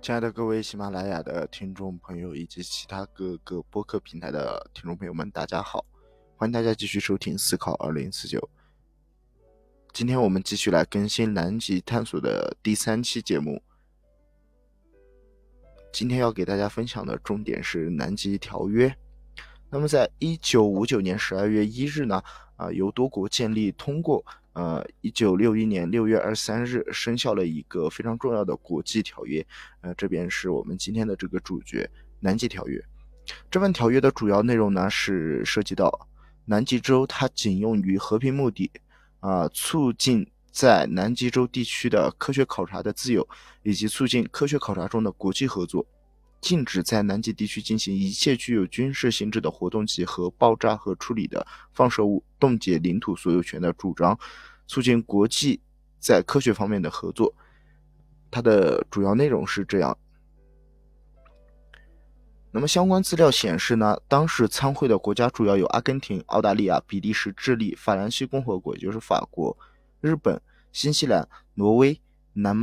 亲爱的各位喜马拉雅的听众朋友，以及其他各个播客平台的听众朋友们，大家好！欢迎大家继续收听《思考二零四九》。今天我们继续来更新南极探索的第三期节目。今天要给大家分享的重点是南极条约。那么，在一九五九年十二月一日呢，啊，由多国建立通过。呃，一九六一年六月二十三日生效了一个非常重要的国际条约，呃，这边是我们今天的这个主角——南极条约。这份条约的主要内容呢，是涉及到南极洲它仅用于和平目的，啊，促进在南极洲地区的科学考察的自由，以及促进科学考察中的国际合作。禁止在南极地区进行一切具有军事性质的活动及核爆炸和处理的放射物，冻结领土所有权的主张，促进国际在科学方面的合作。它的主要内容是这样。那么相关资料显示呢，当时参会的国家主要有阿根廷、澳大利亚、比利时、智利、法兰西共和国（也就是法国）、日本、新西兰、挪威、南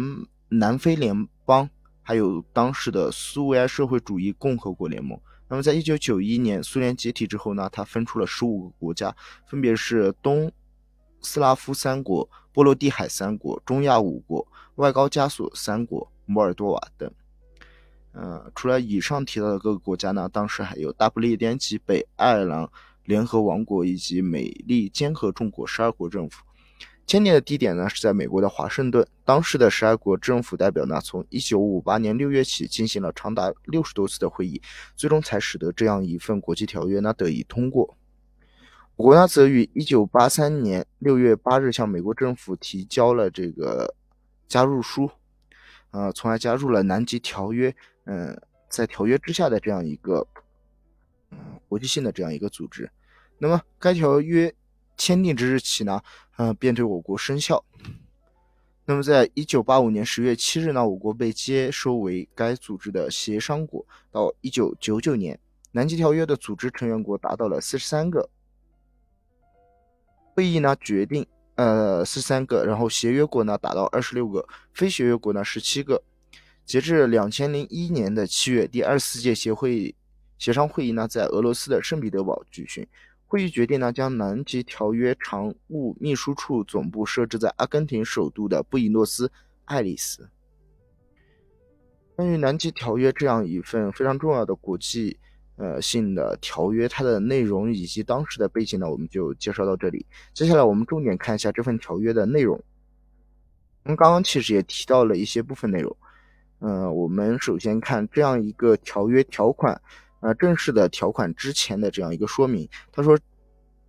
南非联邦。还有当时的苏维埃社会主义共和国联盟。那么，在一九九一年苏联解体之后呢，它分出了十五个国家，分别是东斯拉夫三国、波罗的海三国、中亚五国、外高加索三国、摩尔多瓦等。呃，除了以上提到的各个国家呢，当时还有大不列颠及北爱尔兰联合王国以及美利坚合众国十二国政府。签订的地点呢是在美国的华盛顿。当时的十二国政府代表呢，从一九五八年六月起进行了长达六十多次的会议，最终才使得这样一份国际条约呢得以通过。我国呢则于一九八三年六月八日向美国政府提交了这个加入书，呃，从而加入了南极条约。嗯，在条约之下的这样一个嗯国际性的这样一个组织。那么该条约。签订之日起呢，嗯，便对我国生效。那么，在一九八五年十月七日呢，我国被接收为该组织的协商国。到一九九九年，南极条约的组织成员国达到了四十三个。会议呢决定，呃，四十三个，然后协约国呢达到二十六个，非协约国呢十七个。截至两千零一年的七月，第二十四届协会协商会议呢在俄罗斯的圣彼得堡举行。会议决定呢，将南极条约常务秘书处总部设置在阿根廷首都的布宜诺斯艾利斯。关于南极条约这样一份非常重要的国际呃性的条约，它的内容以及当时的背景呢，我们就介绍到这里。接下来我们重点看一下这份条约的内容。我们刚刚其实也提到了一些部分内容。嗯，我们首先看这样一个条约条款。呃，正式的条款之前的这样一个说明，他说，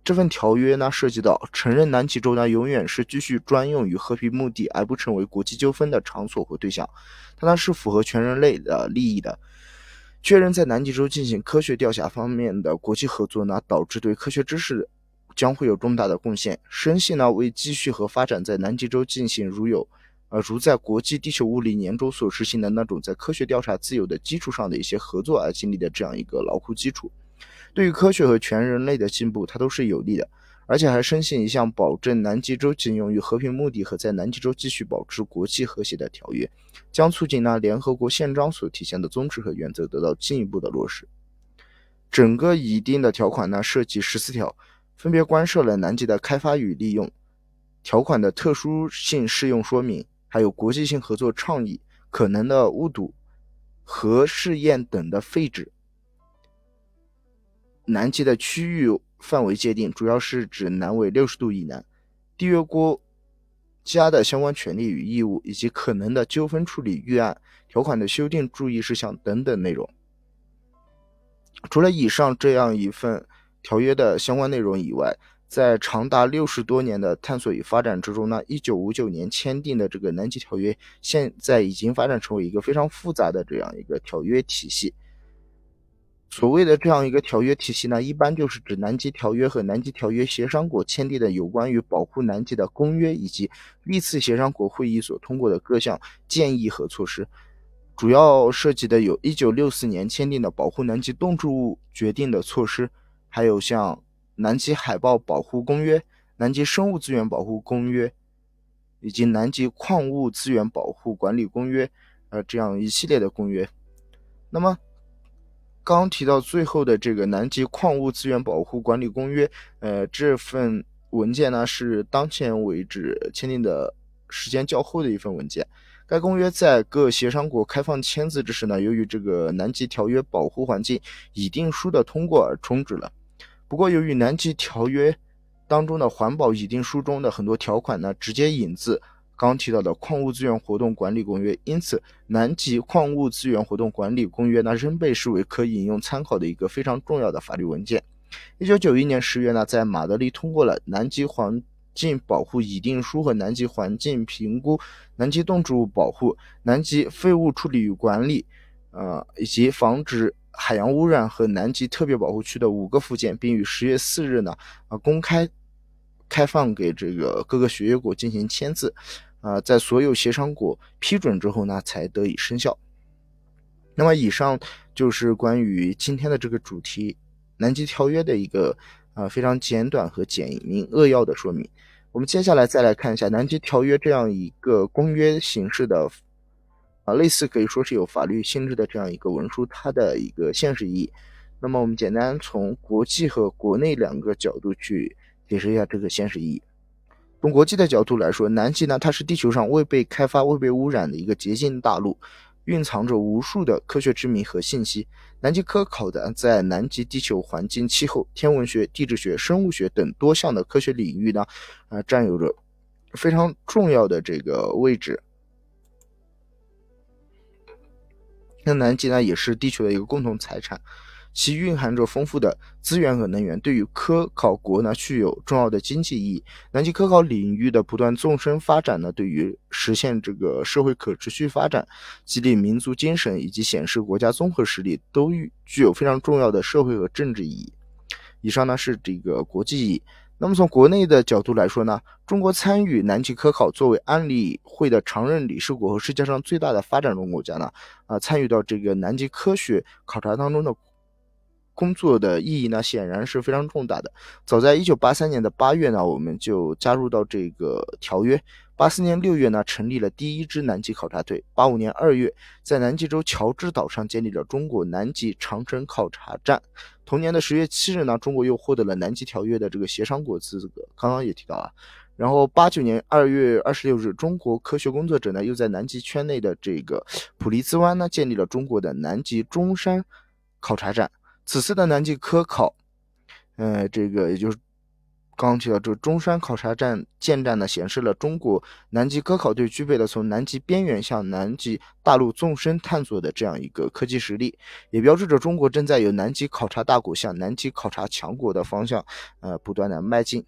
这份条约呢涉及到承认南极洲呢永远是继续专用于和平目的，而不成为国际纠纷的场所和对象，它呢是符合全人类的利益的。确认在南极洲进行科学调查方面的国际合作呢，导致对科学知识将会有重大的贡献。深信呢为继续和发展在南极洲进行如有。呃，如在国际地球物理年中所实行的那种在科学调查自由的基础上的一些合作而建立的这样一个牢固基础，对于科学和全人类的进步，它都是有利的。而且还深信一项保证南极洲仅用于和平目的和在南极洲继续保持国际和谐的条约，将促进呢联合国宪章所体现的宗旨和原则得到进一步的落实。整个拟定的条款呢涉及十四条，分别关涉了南极的开发与利用，条款的特殊性适用说明。还有国际性合作倡议、可能的误堵、核试验等的废止。南极的区域范围界定主要是指南纬六十度以南，缔约国家的相关权利与义务，以及可能的纠纷处理预案、条款的修订注意事项等等内容。除了以上这样一份条约的相关内容以外，在长达六十多年的探索与发展之中呢，一九五九年签订的这个南极条约，现在已经发展成为一个非常复杂的这样一个条约体系。所谓的这样一个条约体系呢，一般就是指南极条约和南极条约协商国签订的有关于保护南极的公约，以及历次协商国会议所通过的各项建议和措施。主要涉及的有一九六四年签订的保护南极动植物决定的措施，还有像。南极海豹保护公约、南极生物资源保护公约以及南极矿物资源保护管理公约，呃这样一系列的公约。那么刚提到最后的这个《南极矿物资源保护管理公约》，呃，这份文件呢是当前为止签订的时间较后的一份文件。该公约在各协商国开放签字之时呢，由于这个《南极条约保护环境议定书》的通过而终止了。不过，由于《南极条约》当中的环保议定书中的很多条款呢，直接引自。刚提到的矿物资源活动管理公约，因此南极矿物资源活动管理公约呢，仍被视为可引用参考的一个非常重要的法律文件。一九九一年十月呢，在马德里通过了《南极环境保护议定书》和《南极环境评估》、《南极动植物保护》、《南极废物处理与管理》呃以及防止海洋污染和南极特别保护区的五个附件，并于十月四日呢啊公开开放给这个各个协约国进行签字。啊，在所有协商国批准之后呢，才得以生效。那么，以上就是关于今天的这个主题《南极条约》的一个啊非常简短和简明扼要的说明。我们接下来再来看一下《南极条约》这样一个公约形式的啊，类似可以说是有法律性质的这样一个文书，它的一个现实意义。那么，我们简单从国际和国内两个角度去解释一下这个现实意义。从国际的角度来说，南极呢，它是地球上未被开发、未被污染的一个洁净大陆，蕴藏着无数的科学之谜和信息。南极科考的在南极地球环境、气候、天文学、地质学、生物学等多项的科学领域呢，啊，占有着非常重要的这个位置。那南极呢，也是地球的一个共同财产。其蕴含着丰富的资源和能源，对于科考国呢具有重要的经济意义。南极科考领域的不断纵深发展呢，对于实现这个社会可持续发展、激励民族精神以及显示国家综合实力，都具有非常重要的社会和政治意义。以上呢是这个国际意义。那么从国内的角度来说呢，中国参与南极科考，作为安理会的常任理事国和世界上最大的发展中国家呢，啊，参与到这个南极科学考察当中的。工作的意义呢，显然是非常重大的。早在一九八三年的八月呢，我们就加入到这个条约。八四年六月呢，成立了第一支南极考察队。八五年二月，在南极洲乔治岛上建立了中国南极长城考察站。同年的十月七日呢，中国又获得了南极条约的这个协商国资格。刚刚也提到啊。然后八九年二月二十六日，中国科学工作者呢，又在南极圈内的这个普利兹湾呢，建立了中国的南极中山考察站。此次的南极科考，呃，这个也就是刚提到这中山考察站建站呢，显示了中国南极科考队具备了从南极边缘向南极大陆纵深探索的这样一个科技实力，也标志着中国正在由南极考察大国向南极考察强国的方向，呃，不断的迈进。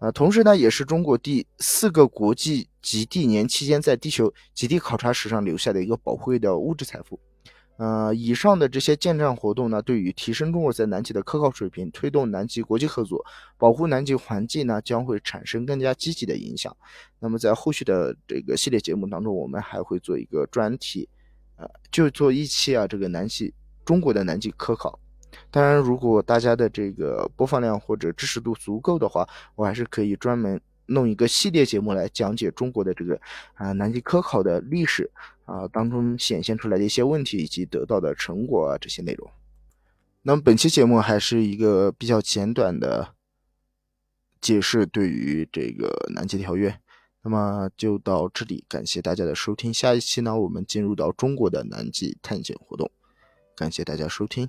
呃，同时呢，也是中国第四个国际极地年期间在地球极地考察史上留下的一个宝贵的物质财富。呃，以上的这些建站活动呢，对于提升中国在南极的科考水平、推动南极国际合作、保护南极环境呢，将会产生更加积极的影响。那么在后续的这个系列节目当中，我们还会做一个专题，呃，就做一期啊，这个南极中国的南极科考。当然，如果大家的这个播放量或者支持度足够的话，我还是可以专门弄一个系列节目来讲解中国的这个啊南极科考的历史。啊，当中显现出来的一些问题以及得到的成果啊，这些内容。那么本期节目还是一个比较简短的解释，对于这个南极条约，那么就到这里，感谢大家的收听。下一期呢，我们进入到中国的南极探险活动，感谢大家收听。